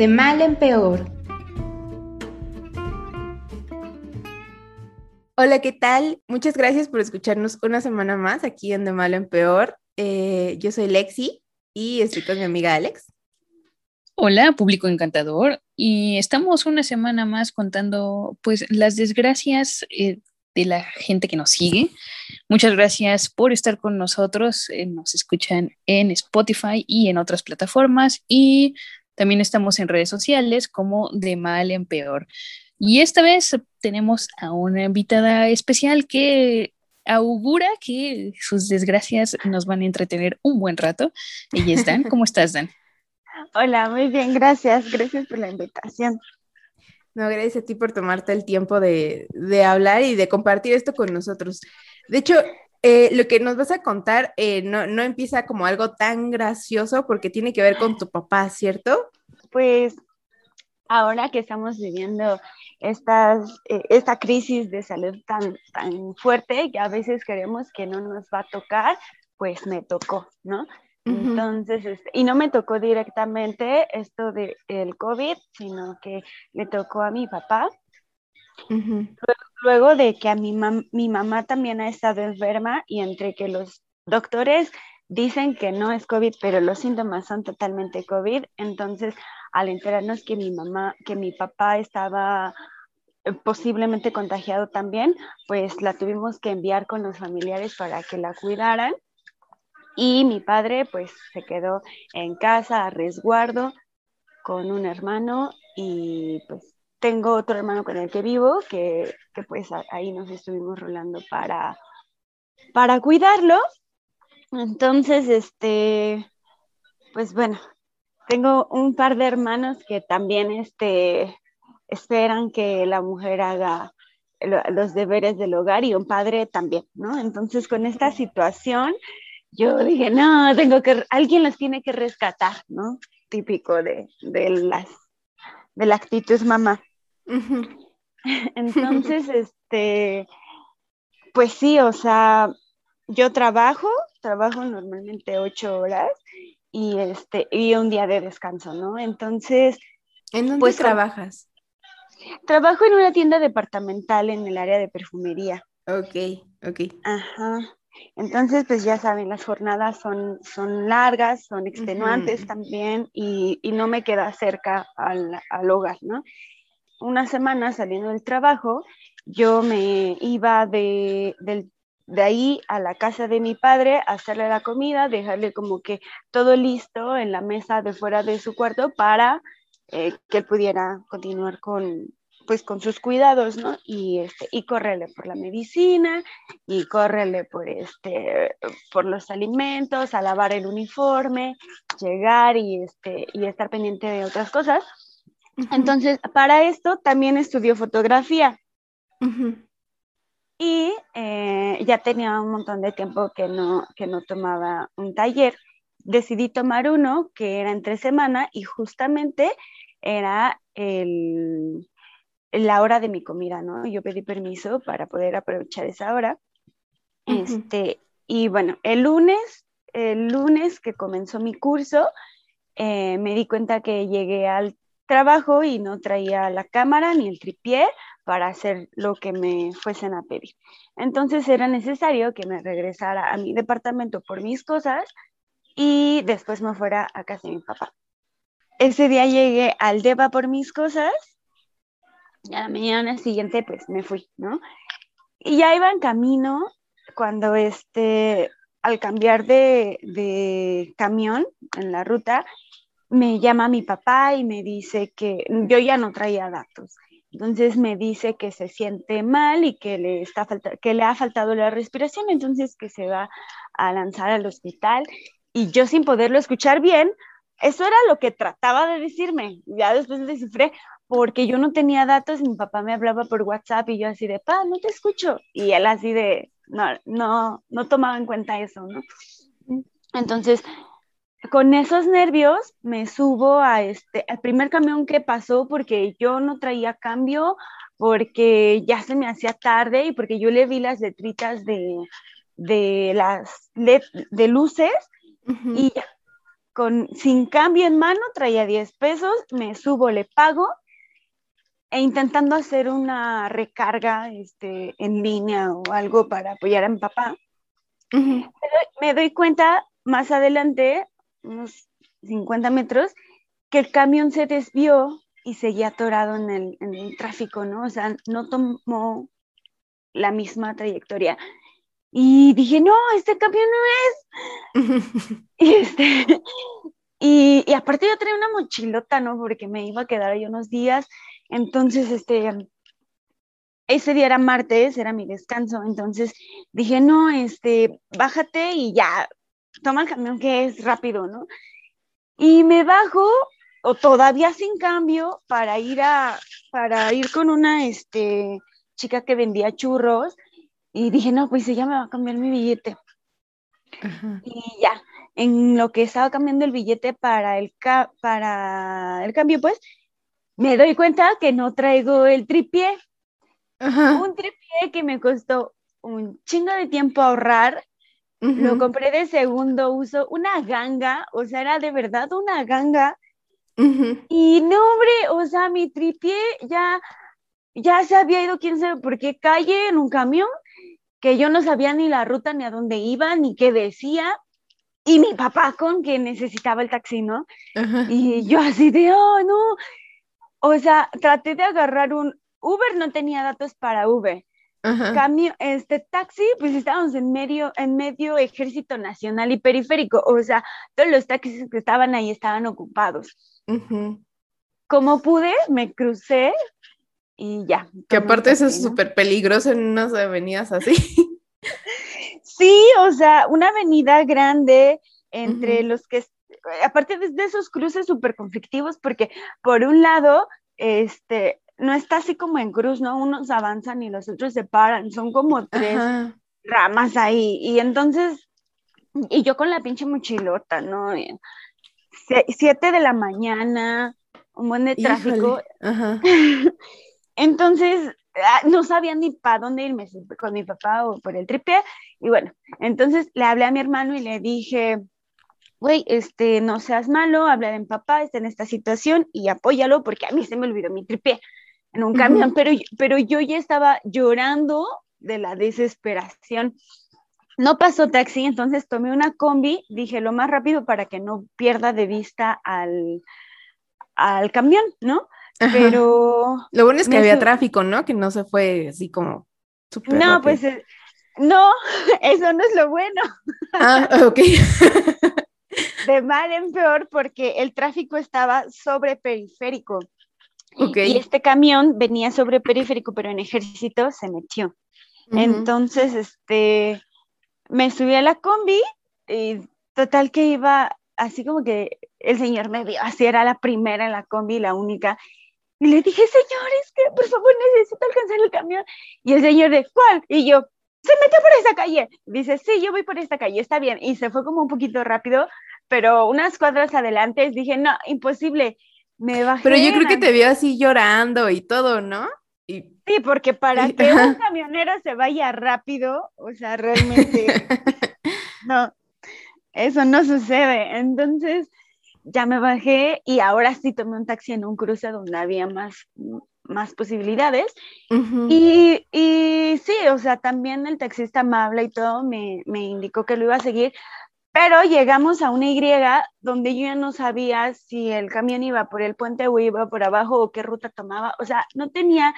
De mal en peor. Hola, ¿qué tal? Muchas gracias por escucharnos una semana más aquí en De Mal en Peor. Eh, yo soy Lexi y estoy con mi amiga Alex. Hola, público encantador. Y estamos una semana más contando pues las desgracias eh, de la gente que nos sigue. Muchas gracias por estar con nosotros. Eh, nos escuchan en Spotify y en otras plataformas y también estamos en redes sociales como de mal en peor. Y esta vez tenemos a una invitada especial que augura que sus desgracias nos van a entretener un buen rato. Ella es Dan. ¿Cómo estás, Dan? Hola, muy bien, gracias. Gracias por la invitación. No, gracias a ti por tomarte el tiempo de, hablar y de compartir esto con nosotros. De hecho, eh, lo que nos vas a contar eh, no, no, empieza como algo tan gracioso porque tiene que ver con tu papá, ¿cierto? Pues ahora que estamos viviendo estas, eh, esta crisis de salud tan, tan fuerte que a veces queremos que no nos va a tocar, pues me tocó, ¿no? Entonces, este, y no me tocó directamente esto del el COVID, sino que le tocó a mi papá. Luego, de que a mi, mi mamá también ha estado enferma y entre que los doctores dicen que no es COVID, pero los síntomas son totalmente COVID, entonces al enterarnos que mi mamá, que mi papá estaba eh, posiblemente contagiado también, pues la tuvimos que enviar con los familiares para que la cuidaran y mi padre pues se quedó en casa a resguardo con un hermano y pues tengo otro hermano con el que vivo que, pues ahí nos estuvimos rolando para, para cuidarlo. Entonces, este, pues bueno, tengo un par de hermanos que también este, esperan que la mujer haga los deberes del hogar y un padre también, ¿no? Entonces, con esta situación, yo dije, no, tengo que, alguien los tiene que rescatar, ¿no? Típico de, de las, de la actitud mamá. Entonces, este, pues sí, o sea, yo trabajo, trabajo normalmente ocho horas y este, y un día de descanso, ¿no? Entonces. ¿En dónde pues, trabajas? Trabajo en una tienda departamental en el área de perfumería. Ok, ok. Ajá. Entonces, pues ya saben, las jornadas son, son largas, son extenuantes también y, y, no me queda cerca al, al, hogar, ¿no? Una semana saliendo del trabajo, yo me iba de, de ahí a la casa de mi padre, a hacerle la comida, dejarle como que todo listo en la mesa de fuera de su cuarto para eh, que él pudiera continuar con, pues con sus cuidados, ¿no? Y, este, y correrle por la medicina y correrle por, este, por los alimentos, a lavar el uniforme, llegar y, este, y estar pendiente de otras cosas. Entonces, para esto también estudió fotografía. Y eh, ya tenía un montón de tiempo que no, que no tomaba un taller. Decidí tomar uno que era entre semana y justamente era el, la hora de mi comida, ¿no? Yo pedí permiso para poder aprovechar esa hora. este, y bueno, el lunes, el lunes que comenzó mi curso, eh, me di cuenta que llegué al trabajo y no traía la cámara ni el tripié para hacer lo que me fuesen a pedir. Entonces era necesario que me regresara a mi departamento por mis cosas y después me fuera a casa de mi papá. Ese día llegué al DEPA por mis cosas y a la mañana siguiente pues me fui, ¿no? Y ya iba en camino cuando este, al cambiar de, de camión en la ruta, me llama mi papá y me dice que yo ya no traía datos. Entonces me dice que se siente mal y que le, está que le ha faltado la respiración, entonces que se va a lanzar al hospital. Y yo sin poderlo escuchar bien, eso era lo que trataba de decirme. Ya después descifré, porque yo no tenía datos, mi papá me hablaba por WhatsApp y yo así de, pa, no te escucho. Y él así de, no, no, no tomaba en cuenta eso, ¿no? Entonces, con esos nervios me subo a este, al primer camión que pasó porque yo no traía cambio, porque ya se me hacía tarde y porque yo le vi las letritas de, de las de luces y con, sin cambio en mano, traía 10 pesos, me subo, le pago, e intentando hacer una recarga este, en línea o algo para apoyar a mi papá. me, doy, cuenta más adelante, unos 50 metros, que el camión se desvió y seguía atorado en el, en el tráfico, ¿no? O sea, no tomó la misma trayectoria. Y dije, no, este camión no es. y, este, y, y, aparte yo traía una mochilota, ¿no? Porque me iba a quedar ahí unos días. Entonces, este, ese día era martes, era mi descanso. Entonces dije, no, este, bájate y ya, toma el camión que es rápido, ¿no? Y me bajo, o todavía sin cambio, para ir a, para ir con una, este, chica que vendía churros y dije, no, pues ella me va a cambiar mi billete. Y ya, en lo que estaba cambiando el billete para el, para el cambio, pues, me doy cuenta que no traigo el tripié. Un tripié que me costó un chingo de tiempo ahorrar. Lo compré de segundo uso, una ganga, o sea, era de verdad una ganga. Y no, hombre, o sea, mi tripié ya, ya se había ido quién sabe por qué calle en un camión que yo no sabía ni la ruta, ni a dónde iba, ni qué decía. Y mi papá con que necesitaba el taxi, ¿no? Y yo así de, oh, no. O sea, traté de agarrar un Uber, no tenía datos para Uber. Cambio, este taxi, pues estábamos en medio, en medio ejército nacional y periférico, o sea, todos los taxis que estaban ahí estaban ocupados. Como pude, me crucé y ya. Que aparte eso es súper peligroso en unas avenidas así. Sí, o sea, una avenida grande entre los que, aparte de esos cruces súper conflictivos, porque por un lado, este, no está así como en cruz, ¿no? Unos avanzan y los otros se paran, son como tres ramas ahí, y entonces, y yo con la pinche mochilota, ¿no? siete de la mañana, un buen de tráfico. Ajá. Entonces, ah, no sabía ni para dónde irme, con mi papá o por el tripié. Y bueno, entonces le hablé a mi hermano y le dije, güey, este, no seas malo, habla de mi papá, está en esta situación y apóyalo porque a mí se me olvidó mi tripié en un camión, pero, pero yo ya estaba llorando de la desesperación. No pasó taxi, entonces tomé una combi, dije lo más rápido para que no pierda de vista al, al camión, ¿no? Pero... Lo bueno es que había tráfico, ¿no? Que no se fue así como... no, pues eh, no, eso no es lo bueno. Ah, ok. de mal en peor porque el tráfico estaba sobre periférico. Okay. Y este camión venía sobre periférico, pero en ejército se metió. Entonces, este, me subí a la combi y total que iba así como que el señor me vio, así era la primera en la combi, la única, y le dije, señores, que por favor necesito alcanzar el camión. Y el señor de, ¿cuál? Y yo, se metió por esta calle. Dice, sí, yo voy por esta calle, está bien. Y se fue como un poquito rápido, pero unas cuadras adelante dije, no, imposible. Me bajé. Pero yo creo que te vio así llorando y todo, ¿no? Y... Sí, porque para que un camionero se vaya rápido, o sea, realmente, no, eso no sucede. Entonces, ya me bajé y ahora sí tomé un taxi en un cruce donde había más, más posibilidades. y, y, sí, o sea, también el taxista amable y todo me, me, indicó que lo iba a seguir, pero llegamos a una Y donde yo ya no sabía si el camión iba por el puente o iba por abajo o qué ruta tomaba, o sea, no tenía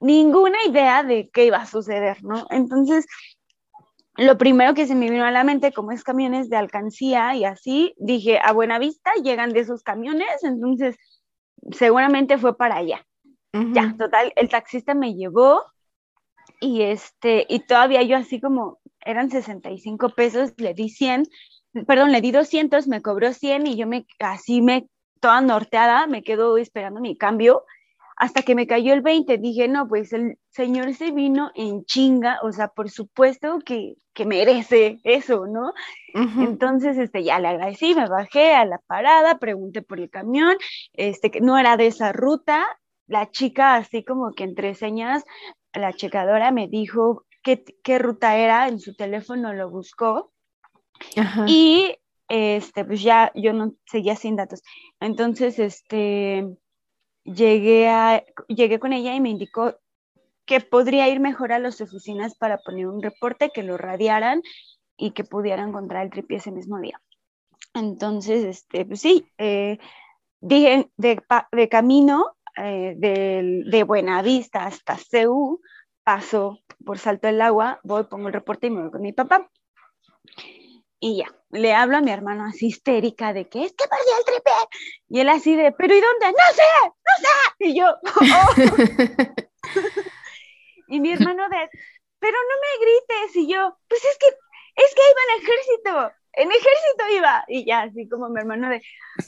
ninguna idea de qué iba a suceder, ¿no? Entonces, lo primero que se me vino a la mente, como es camiones de alcancía y así, dije, a buena vista llegan de esos camiones, entonces seguramente fue para allá. Ya, total, el taxista me llevó y este, y todavía yo así como, eran 65 pesos, le di 100, perdón, le di 200, me cobró 100 y yo me, así me, toda norteada, me quedo esperando mi cambio hasta que me cayó el 20, dije, no, pues el señor se vino en chinga, o sea, por supuesto que, que merece eso, ¿no? Entonces, este, ya le agradecí, me bajé a la parada, pregunté por el camión, este, que no era de esa ruta, la chica, así como que entre señas, la checadora me dijo qué, qué ruta era, en su teléfono lo buscó, y este, pues ya yo no seguía sin datos. Entonces, este, llegué, a, llegué con ella y me indicó que podría ir mejor a las oficinas para poner un reporte, que lo radiaran y que pudiera encontrar el tripié ese mismo día. Entonces, este, pues sí, eh, dije de, de camino eh, de, de Buenavista hasta CEU, paso por Salto del Agua, voy, pongo el reporte y me voy con mi papá. Y ya, le hablo a mi hermano así histérica de que es que perdí el tripié. Y él así de, ¿pero y dónde? No sé, no sé. Y yo, oh. y mi hermano de, pero no me grites. Y yo, pues es que, es que iba en ejército, en ejército iba. Y ya, así como mi hermano de,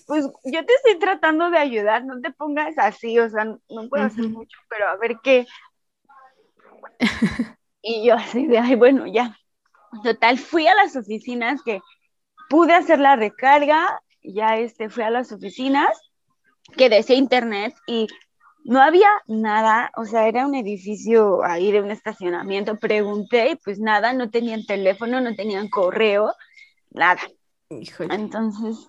pues yo te estoy tratando de ayudar, no te pongas así, o sea, no puedo hacer mucho, pero a ver qué. y yo así de, ay, bueno, ya, Total, fui a las oficinas que pude hacer la recarga, ya este, fui a las oficinas que decía internet y no había nada, o sea, era un edificio ahí de un estacionamiento. Pregunté y pues nada, no tenían teléfono, no tenían correo, nada. Entonces,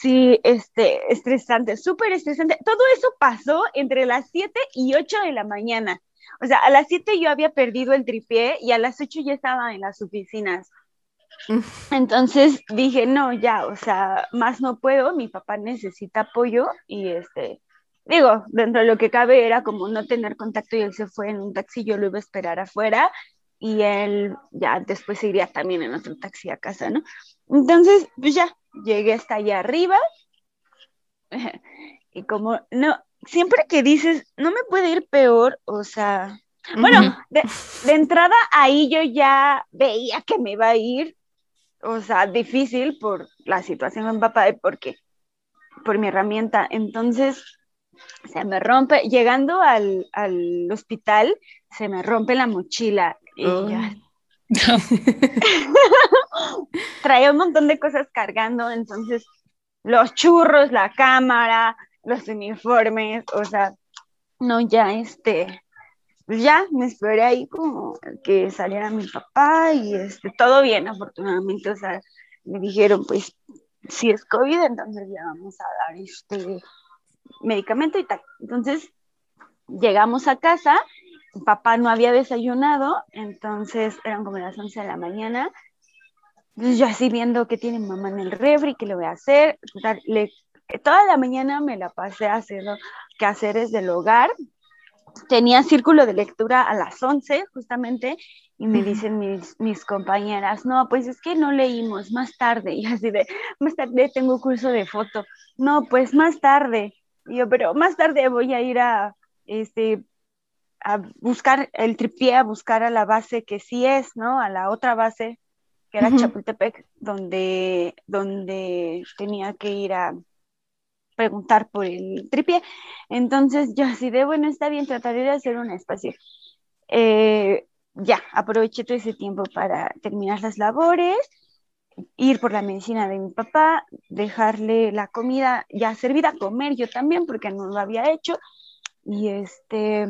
sí, este, estresante, súper estresante. Todo eso pasó entre las 7 y 8 de la mañana. O sea, a las 7 yo había perdido el tripié y a las 8 ya estaba en las oficinas. Entonces dije, no, ya, o sea, más no puedo, mi papá necesita apoyo y este, digo, dentro de lo que cabe era como no tener contacto y él se fue en un taxi, yo lo iba a esperar afuera y él ya después iría también en otro taxi a casa, ¿no? Entonces, pues ya, llegué hasta allá arriba y como no, siempre que dices, no me puede ir peor, o sea, bueno, de, entrada ahí yo ya veía que me iba a ir, o sea, difícil por la situación con papá y porque, por mi herramienta. Entonces, se me rompe, llegando al, hospital, se me rompe la mochila y ya. Traía un montón de cosas cargando, entonces los churros, la cámara, los uniformes, o sea, no, ya este, pues ya me esperé ahí como que saliera mi papá y este, todo bien, afortunadamente, o sea, me dijeron, pues, si es COVID, entonces ya vamos a dar este medicamento y tal. Entonces, llegamos a casa, papá no había desayunado, entonces eran como las 11 de la mañana, entonces yo así viendo que tiene mamá en el refri, que le voy a hacer, le toda la mañana me la pasé haciendo quehaceres del hogar. Tenía círculo de lectura a las 11 justamente y me dicen mis, mis compañeras, no, pues es que no leímos, más tarde. Y así de, más tarde tengo curso de foto. No, pues más tarde. Y yo, pero más tarde voy a ir a, este, a buscar el tripié, a buscar a la base que sí es, ¿no? A la otra base, que era Chapultepec, donde, donde tenía que ir a, preguntar por el tripié. Entonces yo así de, bueno, está bien, trataré de hacer un espacio. Eh, ya, aproveché todo ese tiempo para terminar las labores, ir por la medicina de mi papá, dejarle la comida ya servida, comer yo también, porque no lo había hecho. Y este,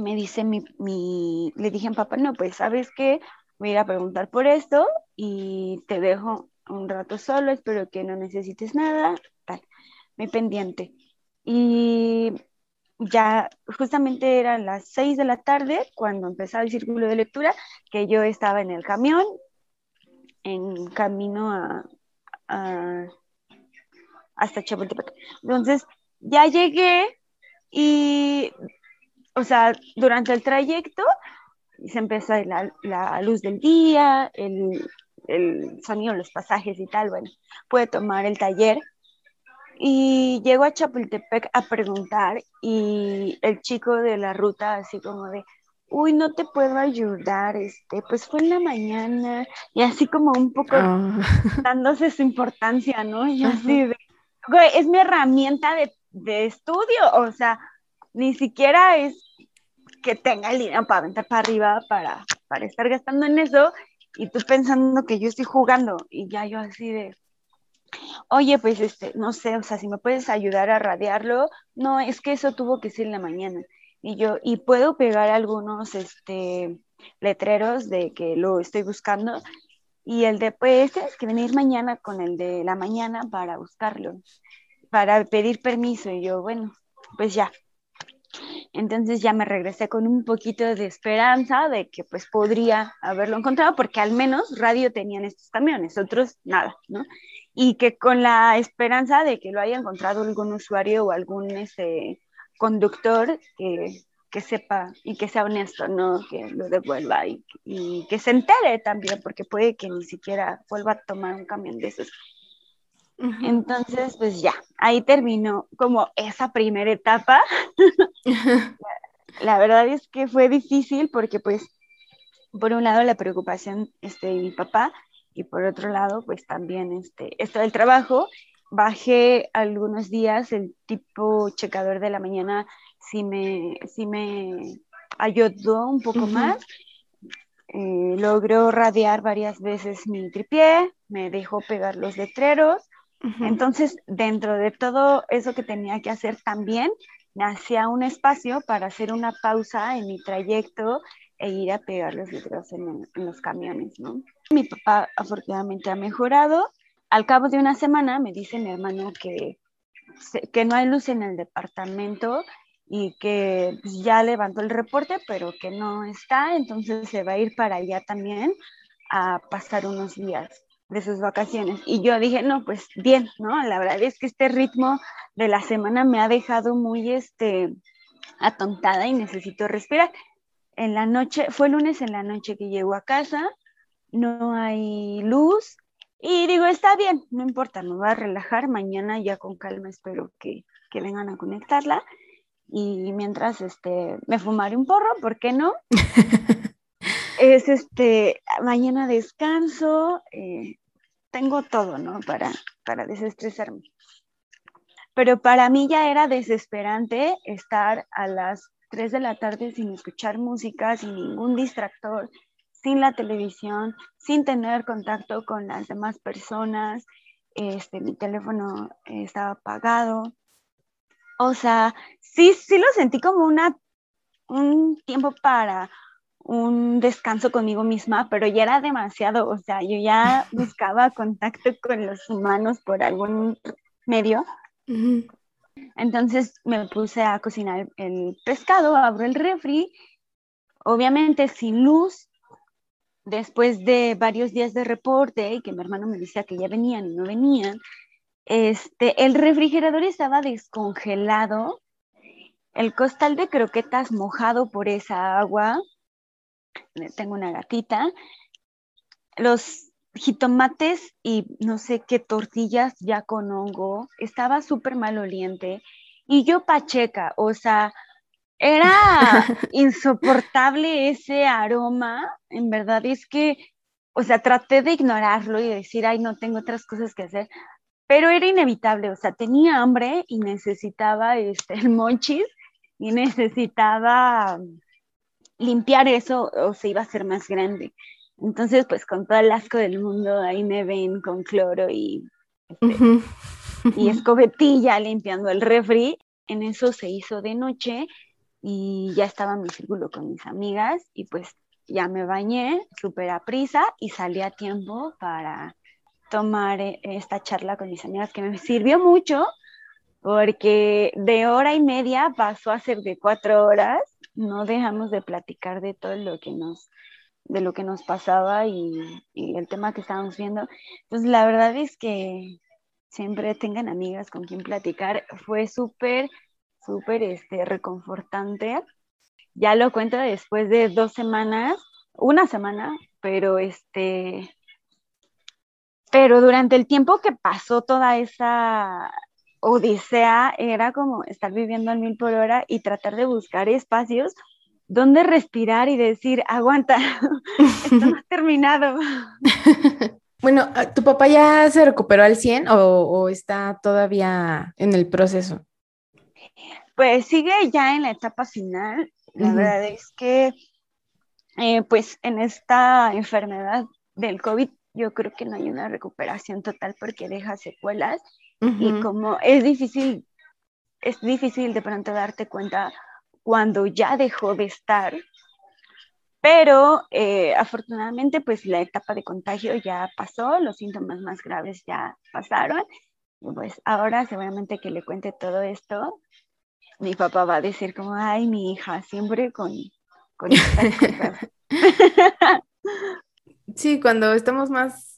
me dice mi, mi le dije a mi papá, no, pues sabes qué, voy a ir a preguntar por esto y te dejo un rato solo, espero que no necesites nada, mi pendiente. Y ya justamente eran las seis de la tarde cuando empezaba el círculo de lectura, que yo estaba en el camión, en camino a, hasta Chapultepec. Entonces, ya llegué y, o sea, durante el trayecto se empezó la, la luz del día, el, el sonido, los pasajes y tal, bueno, pude tomar el taller y llego a Chapultepec a preguntar y el chico de la ruta así como de, uy, no te puedo ayudar, este, pues fue en la mañana y así como un poco ah. dándose su importancia, ¿no? Y así de, güey, es mi herramienta de, de, estudio, o sea, ni siquiera es que tenga el dinero para aventar para arriba para, para estar gastando en eso y tú pensando que yo estoy jugando y ya yo así de, oye, pues este, no sé, o sea, si me puedes ayudar a radiarlo, no, es que eso tuvo que ser en la mañana. Y yo, y puedo pegar algunos este, letreros de que lo estoy buscando. y el de, pues tienes que venir mañana con el de la mañana para buscarlo, para pedir permiso. Y yo, bueno, pues ya. Entonces ya me regresé con un poquito de esperanza de que pues podría haberlo encontrado, porque al menos radio tenían estos camiones, otros nada, ¿no? Y que con la esperanza de que lo haya encontrado algún usuario o algún ese, conductor que, que sepa y que sea honesto, ¿no? Que lo devuelva y, y, que se entere también, porque puede que ni siquiera vuelva a tomar un camión de esos. Entonces, pues ya, ahí terminó como esa primera etapa. la, verdad es que fue difícil porque pues, por un lado la preocupación este, de mi papá y por otro lado, pues también este, esto del trabajo. Bajé algunos días el tipo checador de la mañana sí me, sí me ayudó un poco más. Eh, logró radiar varias veces mi tripié, me dejó pegar los letreros. Entonces, dentro de todo eso que tenía que hacer también, me hacía un espacio para hacer una pausa en mi trayecto e ir a pegar los letreros en, los camiones. Mi papá afortunadamente ha mejorado. Al cabo de una semana me dice mi hermano que, que no hay luz en el departamento y que ya levantó el reporte, pero que no está, entonces se va a ir para allá también a pasar unos días de sus vacaciones. Y yo dije, no, pues bien, ¿no? La verdad es que este ritmo de la semana me ha dejado muy este, atontada y necesito respirar. En la noche, fue lunes en la noche que llego a casa, no hay luz y digo, está bien, no importa, me voy a relajar, mañana ya con calma espero que, que vengan a conectarla y mientras este, me fumaré un porro, ¿por qué no? es este, mañana descanso, eh, tengo todo, ¿no? Para, para desestresarme. Pero para mí ya era desesperante estar a las 3 de la tarde sin escuchar música, sin ningún distractor, sin la televisión, sin tener contacto con las demás personas. Este, mi teléfono estaba apagado. O sea, sí, sí lo sentí como una, un tiempo para un descanso conmigo misma, pero ya era demasiado, o sea, yo ya buscaba contacto con los humanos por algún medio. Entonces me puse a cocinar el pescado, abro el refri, obviamente sin luz, después de varios días de reporte y que mi hermano me decía que ya venían y no venían, este, el refrigerador estaba descongelado, el costal de croquetas mojado por esa agua, tengo una gatita, los jitomates y no sé qué tortillas ya con hongo, estaba súper maloliente y yo pacheca, o sea, era insoportable ese aroma, en verdad es que, o sea, traté de ignorarlo y decir, ay, no tengo otras cosas que hacer, pero era inevitable, o sea, tenía hambre y necesitaba este, el monchis y necesitaba limpiar eso o se iba a hacer más grande. Entonces, pues con todo el asco del mundo, ahí me ven con cloro y, este, y escobetilla limpiando el refri. En eso se hizo de noche y ya estaba mi círculo con mis amigas y pues ya me bañé súper a prisa y salí a tiempo para tomar eh, esta charla con mis amigas que me sirvió mucho porque de hora y media pasó a ser de cuatro horas, no dejamos de platicar de todo lo que nos, de lo que nos pasaba y, y el tema que estábamos viendo. Entonces, la verdad es que siempre tengan amigas con quien platicar. Fue súper, súper este, reconfortante. Ya lo cuento después de dos semanas, una semana, pero este, pero durante el tiempo que pasó toda esa odisea, era como estar viviendo al mil por hora y tratar de buscar espacios donde respirar y decir, aguanta, esto no ha terminado. Bueno, ¿tu papá ya se recuperó al 100 o, está todavía en el proceso? Pues sigue ya en la etapa final. La verdad es que, eh, pues en esta enfermedad del COVID yo creo que no hay una recuperación total porque deja secuelas y como es difícil, es difícil de pronto darte cuenta cuando ya dejó de estar, pero eh, afortunadamente pues la etapa de contagio ya pasó, los síntomas más graves ya pasaron, y pues ahora seguramente que le cuente todo esto, mi papá va a decir como, ay, mi hija, siempre con, con estas cosas. Sí, cuando estamos más,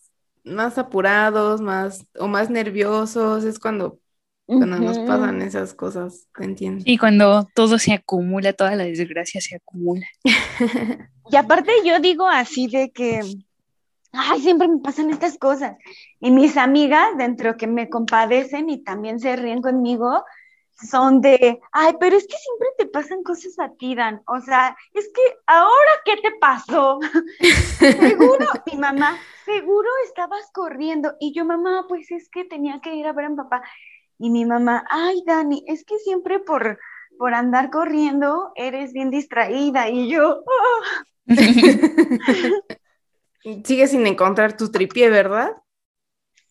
más apurados, más o más nerviosos, es cuando, cuando nos pasan esas cosas, entiendo? Y cuando todo se acumula, toda la desgracia se acumula. y aparte yo digo así de que, ay, siempre me pasan estas cosas. Y mis amigas, dentro que me compadecen y también se ríen conmigo, son de, ay, pero es que siempre te pasan cosas a ti, Dan. O sea, es que ahora, ¿qué te pasó? seguro, mi mamá, seguro estabas corriendo. Y yo, mamá, pues es que tenía que ir a ver a mi papá. Y mi mamá, ay, Dani, es que siempre por, por andar corriendo eres bien distraída. Y yo, oh. Sigues sin encontrar tu tripié, ¿verdad?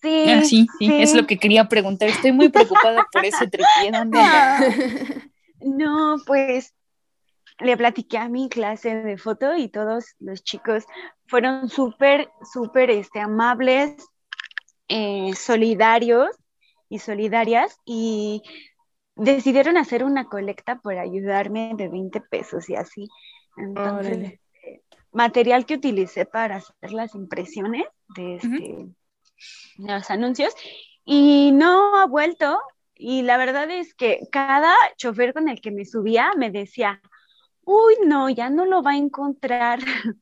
Ah, sí, sí, es lo que quería preguntar. Estoy muy preocupada por ese tripié. No, pues le platiqué a mi clase de foto y todos los chicos fueron súper, súper este, amables, eh, solidarios y solidarias y decidieron hacer una colecta por ayudarme de 20 pesos y así. Entonces, material que utilicé para hacer las impresiones de este los anuncios y no ha vuelto. Y la verdad es que cada chofer con el que me subía me decía, uy, no, ya no lo va a encontrar.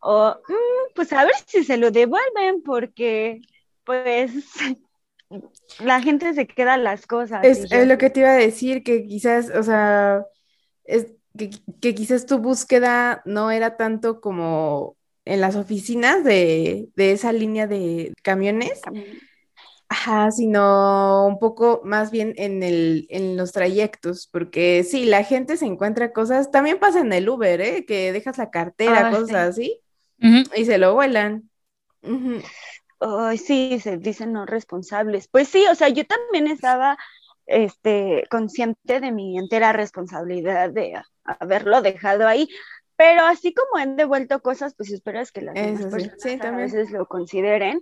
o, mm, pues a ver si se lo devuelven porque, pues, la gente se queda las cosas. Es, lo que te iba a decir, que quizás, o sea, es que, que, quizás tu búsqueda no era tanto como en las oficinas de, esa línea de camiones. Ajá, sino un poco más bien en, el, en los trayectos, porque sí, la gente se encuentra cosas, también pasa en el Uber, ¿eh? que dejas la cartera, ah, cosas así, y se lo vuelan. Ay, sí, se dicen no responsables. Pues sí, o sea, yo también estaba este, consciente de mi entera responsabilidad de haberlo dejado ahí, pero así como han devuelto cosas, pues espero es que las personas a veces lo consideren.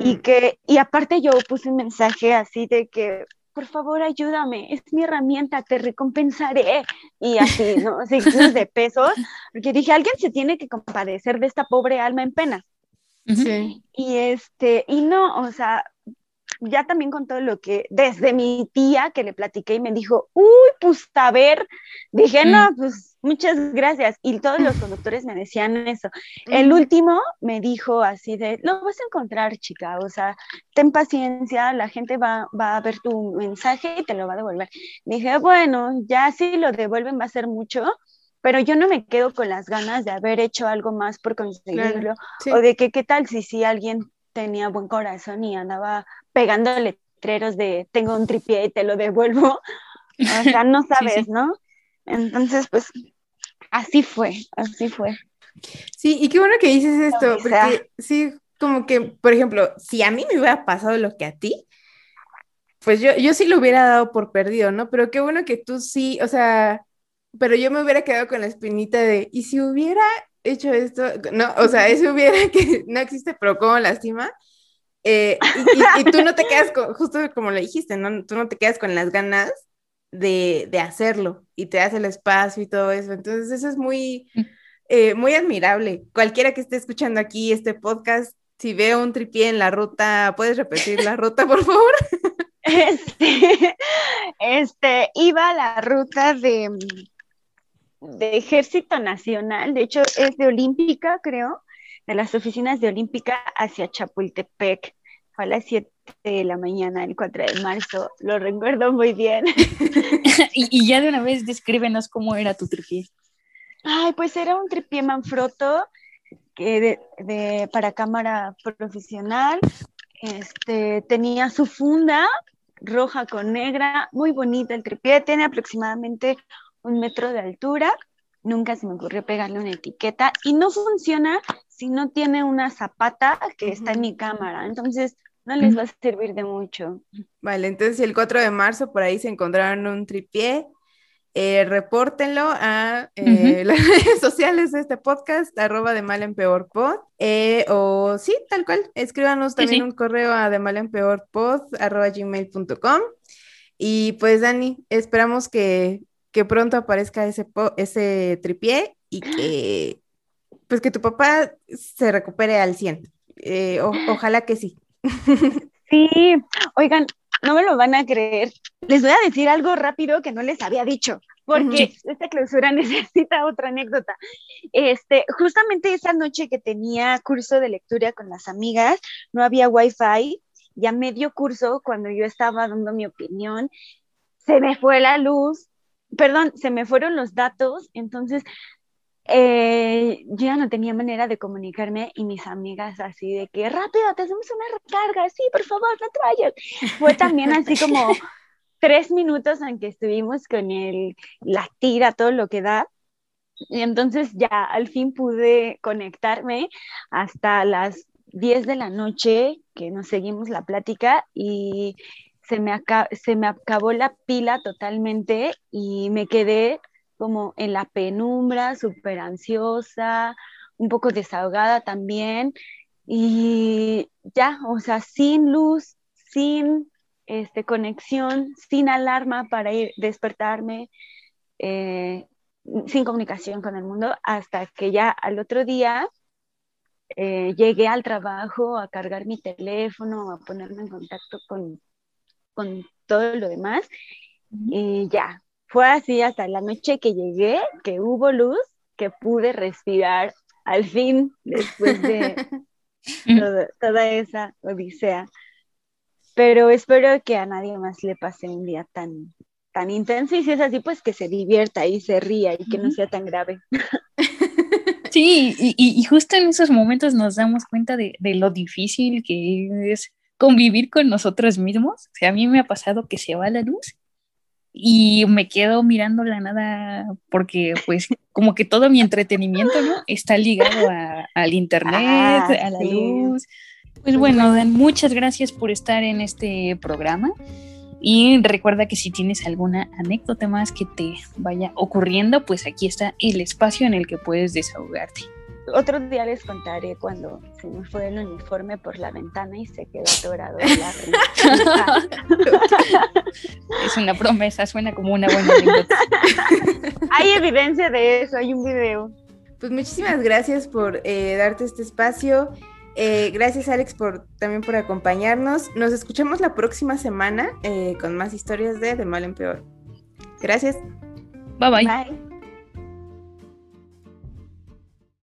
Y que, y aparte yo puse un mensaje así de que, por favor, ayúdame, es mi herramienta, te recompensaré. Y así, ¿no? Signos de pesos, porque dije, alguien se tiene que compadecer de esta pobre alma en pena. Sí. Y este, y no, o sea, ya también con todo lo que, desde mi tía que le platiqué y me dijo, uy, pues a ver, dije, no, mm. pues muchas gracias. Y todos los conductores me decían eso. El último me dijo así de, lo vas a encontrar, chica, o sea, ten paciencia, la gente va, va a ver tu mensaje y te lo va a devolver. Dije, bueno, ya si lo devuelven va a ser mucho, pero yo no me quedo con las ganas de haber hecho algo más por conseguirlo, o de que qué tal si, si alguien tenía buen corazón y andaba pegando letreros de tengo un tripié y te lo devuelvo. O sea, no sabes, ¿no? Entonces, pues así fue, así fue. Sí, y qué bueno que dices esto, porque sí, como que, por ejemplo, si a mí me hubiera pasado lo que a ti, pues yo, yo sí lo hubiera dado por perdido, ¿no? Pero qué bueno que tú sí, o sea, pero yo me hubiera quedado con la espinita de, ¿y si hubiera hecho esto? No, o sea, eso hubiera que no existe, pero cómo lastima. Eh, y, tú no te quedas con, justo como le dijiste, ¿no? Tú no te quedas con las ganas de, de hacerlo y te das el espacio y todo eso. Entonces, eso es muy, mm. eh, muy admirable. Cualquiera que esté escuchando aquí este podcast, si veo un tripié en la ruta, ¿puedes repetir la ruta, por favor? Este, este, iba a la ruta de, de Ejército Nacional, de hecho es de Olímpica, creo, de las oficinas de Olímpica hacia Chapultepec. Fue a las 7 de la mañana, el 4 de marzo, lo recuerdo muy bien. y, ya de una vez descríbenos cómo era tu tripié. Ay, pues era un tripié Manfrotto que de, para cámara profesional. Este, tenía su funda roja con negra, muy bonita el tripié, tiene aproximadamente un metro de altura. Nunca se me ocurrió pegarle una etiqueta y no funciona si no tiene una zapata que está en mi cámara. Entonces, no les va a servir de mucho. Vale, entonces el 4 de marzo por ahí se encontraron un tripié. eh, repórtenlo a eh, las redes sociales de este podcast, arroba de mal en peor pod, eh, o sí, tal cual, escríbanos también un correo a de mal en peor pod, arroba gmail.com. Y pues Dani, esperamos que, pronto aparezca ese, ese tripié y que pues que tu papá se recupere al 100. ojalá que sí. Sí, oigan, no me lo van a creer. Les voy a decir algo rápido que no les había dicho, porque esta clausura necesita otra anécdota. Este, justamente esa noche que tenía curso de lectura con las amigas, no había wifi, ya medio curso, cuando yo estaba dando mi opinión, se me fue la luz, perdón, se me fueron los datos, entonces eh, yo ya no tenía manera de comunicarme y mis amigas así de que rápido, te hacemos una recarga, sí, por favor, no te vayas. Fue también así como tres minutos en que estuvimos con el, la tira, todo lo que da. Y entonces ya al fin pude conectarme hasta las 10 de la noche que nos seguimos la plática y se me, se me acabó la pila totalmente y me quedé como en la penumbra, súper ansiosa, un poco desahogada también. Y ya, o sea, sin luz, sin este, conexión, sin alarma para ir despertarme, eh, sin comunicación con el mundo, hasta que ya al otro día eh, llegué al trabajo a cargar mi teléfono, a ponerme en contacto con, con todo lo demás. Y ya, fue así hasta la noche que llegué, que hubo luz, que pude respirar al fin después de toda esa odisea. Pero espero que a nadie más le pase un día tan, tan intenso y si es así, pues que se divierta y se ría y que no sea tan grave. Sí, y, y, justo en esos momentos nos damos cuenta de, de, lo difícil que es convivir con nosotros mismos. O sea, a mí me ha pasado que se va la luz y me quedo mirando la nada porque pues como que todo mi entretenimiento ¿no? está ligado al internet, ah, a la luz. Pues bueno, Dan, muchas gracias por estar en este programa y recuerda que si tienes alguna anécdota más que te vaya ocurriendo, pues aquí está el espacio en el que puedes desahogarte. Otro día les contaré cuando se me fue el uniforme por la ventana y se quedó atorado la Es una promesa, suena como una buena anécdota. hay evidencia de eso, hay un video. Pues muchísimas gracias por eh, darte este espacio. Eh, gracias Alex por también por acompañarnos. Nos escuchamos la próxima semana eh, con más historias de De Mal en Peor. Gracias. bye. bye.